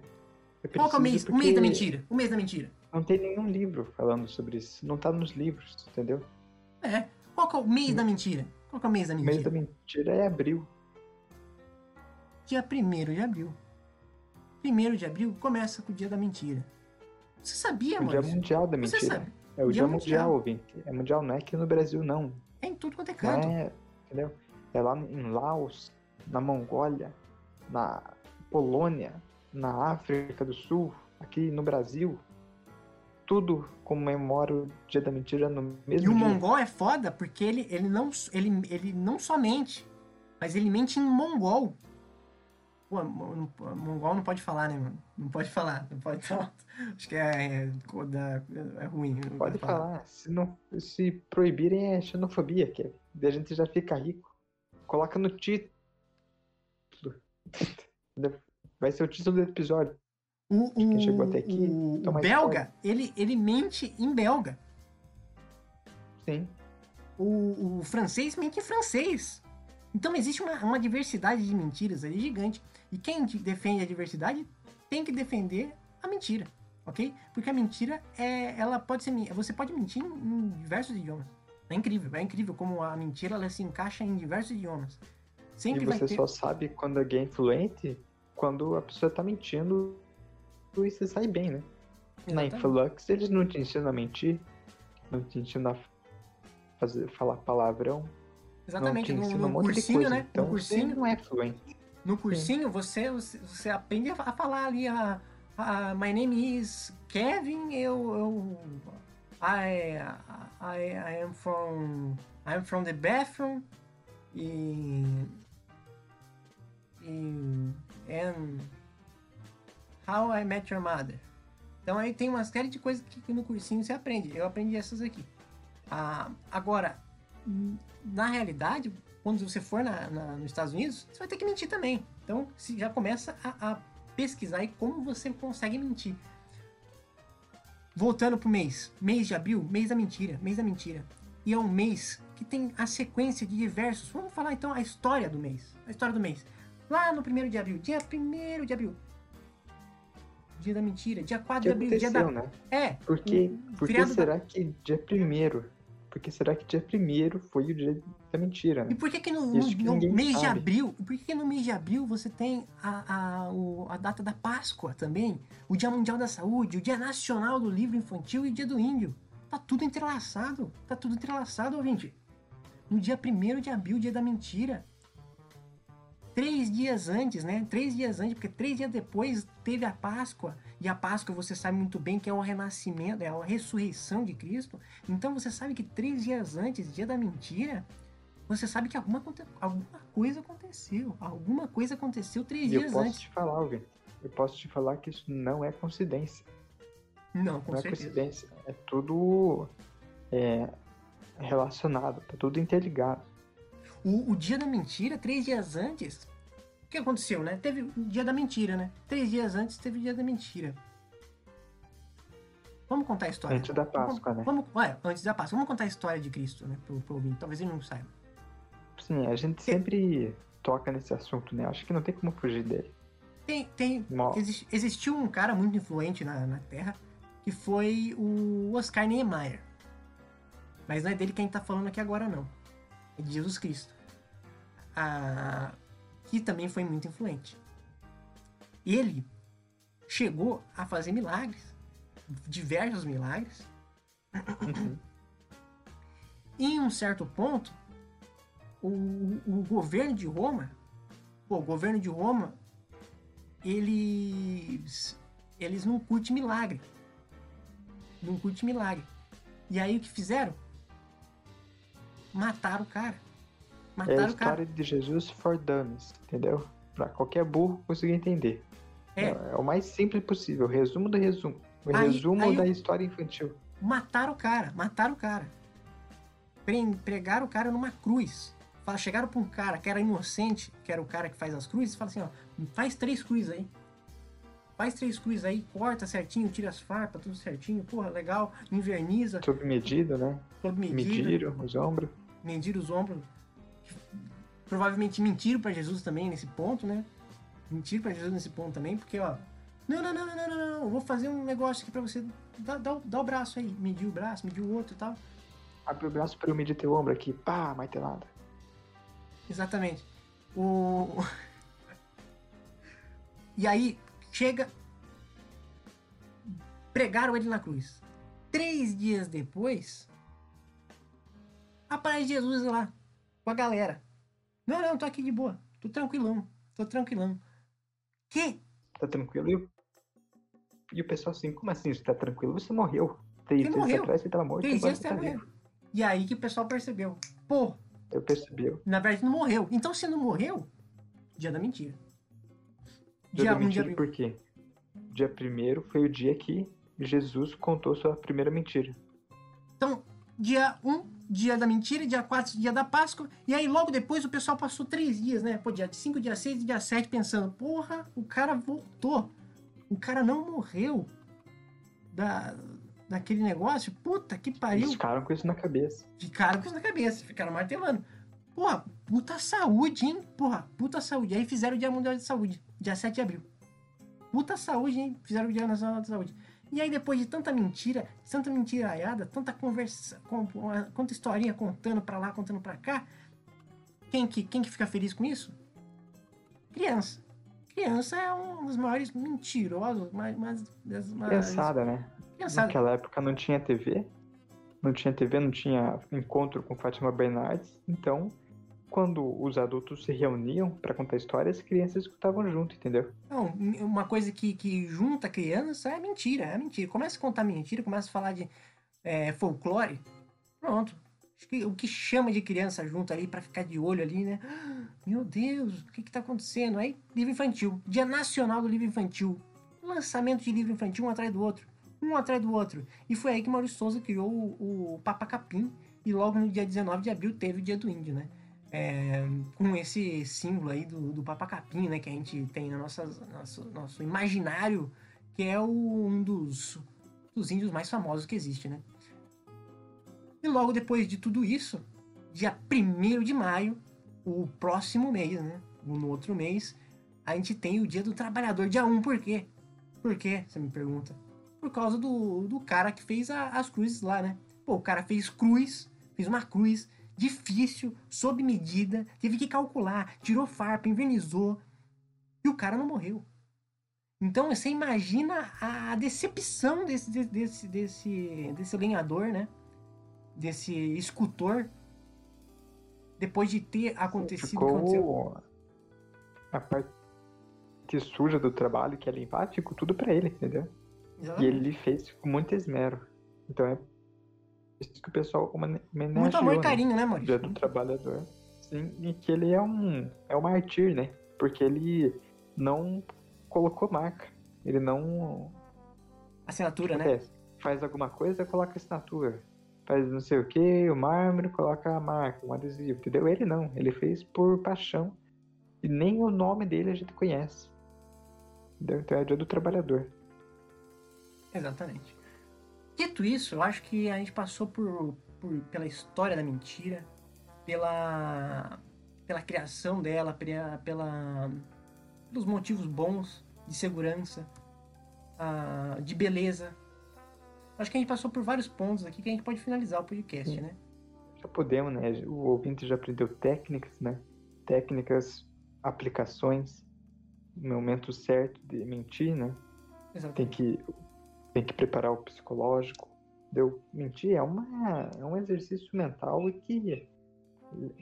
É Qual que é o mês, preciso o mês da porque mentira? O mês da mentira. Não tem nenhum livro falando sobre isso. Não tá nos livros, entendeu? É. Qual que é o mês da mentira? Qual que é o mês da O mentira? mês da mentira é abril. Dia 1 de abril. 1 de abril começa com o dia da mentira. Você sabia, o dia mano? mundial da Você mentira. sabe. É o Dia dia, mundial. mundial, ouvinte. É mundial, não é aqui no Brasil, não. É em tudo quanto é canto. é, entendeu? É lá em Laos, na Mongólia, na Polônia, na África do Sul, aqui no Brasil. Tudo comemora o dia da mentira no mesmo E o dia. mongol é foda porque ele, ele, não, ele, ele não só mente, mas ele mente em mongol. Pô, mongol não pode falar, né, mano? Não pode falar, não pode falar. Acho que é, é, é ruim. não Pode falar. Se, não, se proibirem é xenofobia, que daí a gente já fica rico. Coloca no título. Vai ser o título do episódio. O, quem o- chegou até aqui, o, belga, ele, ele mente em belga. Sim. O, o francês mente em francês. Então existe uma, uma diversidade de mentiras ali gigante. E quem de- defende a diversidade tem que defender a mentira, ok? Porque a mentira é, ela pode ser, você pode mentir em, em diversos idiomas. É incrível, é incrível como a mentira ela se encaixa em diversos idiomas. Sempre e você ter. só sabe quando alguém é influente quando a pessoa tá mentindo e você sai bem, né? Na Exatamente. Influx eles não te ensinam a mentir, não te ensinam a fazer, falar palavrão, Exatamente, não te no, ensinam um no monte de cursinho, coisa. né? Então no cursinho, não é fluente. No cursinho, você, você, você aprende a a falar ali a, a My name is Kevin, eu, eu I, I, I am from I'm from the bathroom e, e and How I Met Your Mother. Então aí tem uma série de coisas que no cursinho você aprende. Eu aprendi essas aqui. Ah, agora, hum, na realidade, quando você for na, na- nos Estados Unidos, você vai ter que mentir também. Então, você já começa a, a pesquisar aí como você consegue mentir. Voltando pro mês. Mês de abril, mês da mentira, mês da mentira. E é um mês que tem a sequência de diversos. Vamos falar então a história do mês. A história do mês. Lá no primeiro de abril, dia 1 de abril. Dia da mentira, dia 4 O que de abril, dia da. né? É, Por que, o por que feriado da- será que dia primeiro? Por que será que dia primeiro foi o dia da mentira, E né? por que, que no, no- no mês de sabe. abril, por que, que no mês de abril você tem a, a, o- a data da Páscoa também? O Dia Mundial da Saúde, o Dia Nacional do Livro Infantil e o Dia do Índio. Tá tudo entrelaçado. Tá tudo entrelaçado, ouvinte. No dia 1 de abril, dia da mentira. Três dias antes, né? Três dias antes, porque três dias depois teve a Páscoa. E a Páscoa você sabe muito bem que é o renascimento, é a ressurreição de Cristo. Então você sabe que três dias antes, dia da mentira, você sabe que alguma, alguma coisa aconteceu. Alguma coisa aconteceu três E eu dias posso antes. te falar, Alvin, eu posso te falar que isso não é coincidência. Não, com não é certeza. coincidência. É tudo é, relacionado, tá tudo interligado. O, o dia da mentira, três dias antes. O que aconteceu, né? Teve o dia da mentira, né? Três dias antes teve o dia da mentira. Vamos contar a história. Antes da Vamos- Páscoa, né? Vamos, ué, antes da Páscoa. Vamos contar a história de Cristo, né? Pro, pro ouvinte. Talvez ele não saiba. Sim, a gente sempre toca nesse assunto, né? Acho que não tem como fugir dele. Tem, tem, Mo- exis- existiu um cara muito influente na, na Terra que foi o Oscar Niemeyer. Mas não é dele quem tá falando aqui agora, não. É de Jesus Cristo. Ah, que também foi muito influente. Ele chegou a fazer milagres, diversos milagres. Uhum. Em um certo ponto, o, o governo de Roma, pô, o governo de Roma, eles, eles não curtem milagre. Não curte milagre. E aí o que fizeram? Mataram o cara. É a Mataram o cara. história de Jesus for dummies, entendeu? Pra qualquer burro conseguir entender. É. É, o mais simples possível, resumo do resumo. O Aí- resumo aí da eu- história infantil. Mataram o cara, mataram o cara. Pre- Pregaram o cara numa cruz. Chegaram pra um cara que era inocente, que era o cara que faz as cruzes, e fala assim, ó, faz três cruzes aí. Faz três cruzes aí, corta certinho, tira as farpas, tudo certinho, porra, legal, inverniza, Sob medida, né? sob medida, Mediram os ombros. medir os ombros. Provavelmente mentiram pra Jesus também nesse ponto, né? Mentiram pra Jesus nesse ponto também, porque, ó, não, não, não, não, não, não, não, vou fazer um negócio aqui pra você, dá, dá, o- dá o braço aí, medir o braço, medir o outro e tal. Abre o braço pra eu medir teu ombro aqui. Pá, martelada. Exatamente. O. E aí, chega. Pregaram ele na cruz. Três dias depois, aparece Jesus lá, com a galera. Não, não, tô aqui de boa. Tô tranquilão. Tô tranquilão. Que? Tá tranquilo? E o, e o pessoal assim, como assim? Você tá tranquilo? Você morreu. Três dias morreu. atrás você tava morto, Três dias você tá morreu. vivo. E aí que o pessoal percebeu. Pô, Eu percebi. na verdade não morreu. Então se não morreu, dia da mentira. Dia Dia da 1 de mentira abril. por quê? Dia primeiro foi o dia que Jesus contou sua primeira mentira. Então, dia 1, dia da mentira, dia 4, dia da Páscoa. E aí, logo depois, o pessoal passou três dias, né? Pô, dia 5, dia 6 e dia 7, pensando: porra, o cara voltou. O cara não morreu da, daquele negócio. Puta que pariu. Eles ficaram com isso na cabeça. Ficaram com isso na cabeça, ficaram martelando. Porra, puta saúde, hein? Porra, puta saúde. Aí fizeram o Dia Mundial de Saúde, dia 7 de abril. Puta saúde, hein? Fizeram o Dia Nacional de Saúde. E aí, depois de tanta mentira, tanta mentiraiada, tanta conversa, com, uma- quanta historinha contando pra lá, contando pra cá, quem que, quem que fica feliz com isso? Criança. Criança é um dos maiores mentirosos, mas, mas, maiores- Criançada, né? Criançada. Naquela época não tinha TV. Não tinha TV, não tinha encontro com Fátima Bernardes. Então, quando os adultos se reuniam pra contar histórias, as crianças escutavam junto, entendeu? Não, uma coisa que, que junta criança é mentira, é mentira. Começa a contar mentira, começa a falar de é, folclore, pronto. O que chama de criança junto ali pra ficar de olho ali, né? Meu Deus, o que que tá acontecendo? Aí, livro infantil. Dia Nacional do Livro Infantil. Lançamento de livro infantil um atrás do outro. Um atrás do outro. E foi aí que Maurício Souza criou o, o Papa Capim. E logo no dia 19 de abril teve o Dia do Índio, né? É, com esse símbolo aí do, do Papa Capim, né? Que a gente tem no nosso, nosso, nosso imaginário, que é o- um dos, dos índios mais famosos que existe, né? E logo depois de tudo isso, dia 1 de maio, o próximo mês, né? No outro mês, a gente tem o Dia do Trabalhador, dia 1. Por quê? Por quê? Você me pergunta. Por causa do, do cara que fez a- as cruzes lá, né? Pô, o cara fez cruz, fez uma cruz difícil, sob medida, teve que calcular, tirou farpa, invernizou, e o cara não morreu. Então você imagina a decepção desse, desse, desse, desse, desse lenhador, né? Desse escultor, depois de ter acontecido o que aconteceu. A parte suja do trabalho, que é limpar, ficou tudo pra ele, entendeu? E Exatamente. ele fez com muito esmero. Então é isso que o pessoal homenageou, Muito amor e né? carinho, né, Dia Maurício? do Trabalhador. Sim, e que ele é um, é um mártir, né? Porque ele não colocou marca. Ele não Assinatura, né? Faz alguma coisa, coloca assinatura. Faz não sei o que, o mármore, coloca a marca, um adesivo, entendeu? Ele não, ele fez por paixão. E nem o nome dele a gente conhece. Entendeu? Então é dia do trabalhador. Exatamente. Dito isso, eu acho que a gente passou por, por- pela história da mentira, pela, pela criação dela, pela, pela- pelos motivos bons de segurança, ah, de beleza. Acho que a gente passou por vários pontos aqui que a gente pode finalizar o podcast, Sim. né? Já podemos, né? O ouvinte já aprendeu técnicas, né? Técnicas, aplicações, no momento certo de mentir, né? Tem Exatamente. que, tem que preparar o psicológico. Deu mentir é, uma, é um exercício mental e que,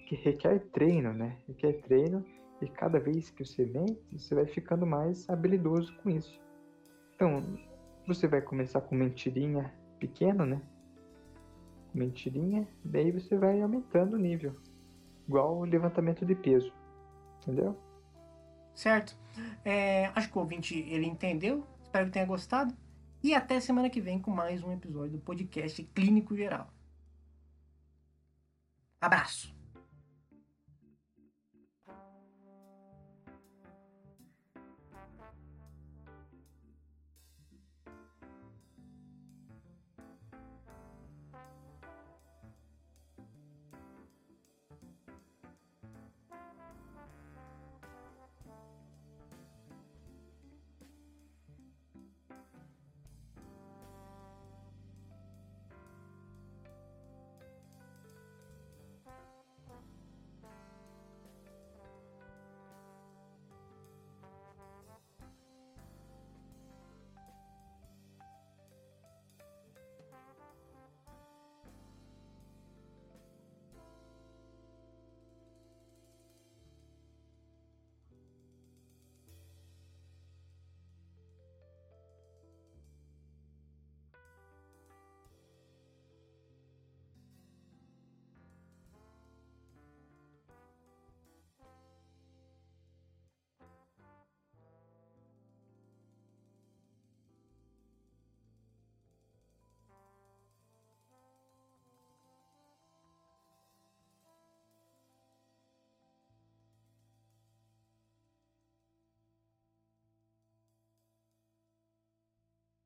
que requer treino, né? Requer treino e cada vez que você mente, você vai ficando mais habilidoso com isso. Então, você vai começar com mentirinha pequena, né? mentirinha, daí você vai aumentando o nível. Igual o levantamento de peso. Entendeu? Certo. É, acho que o ouvinte ele entendeu. Espero que tenha gostado. E até semana que vem com mais um episódio do podcast Clínico Geral. Abraço.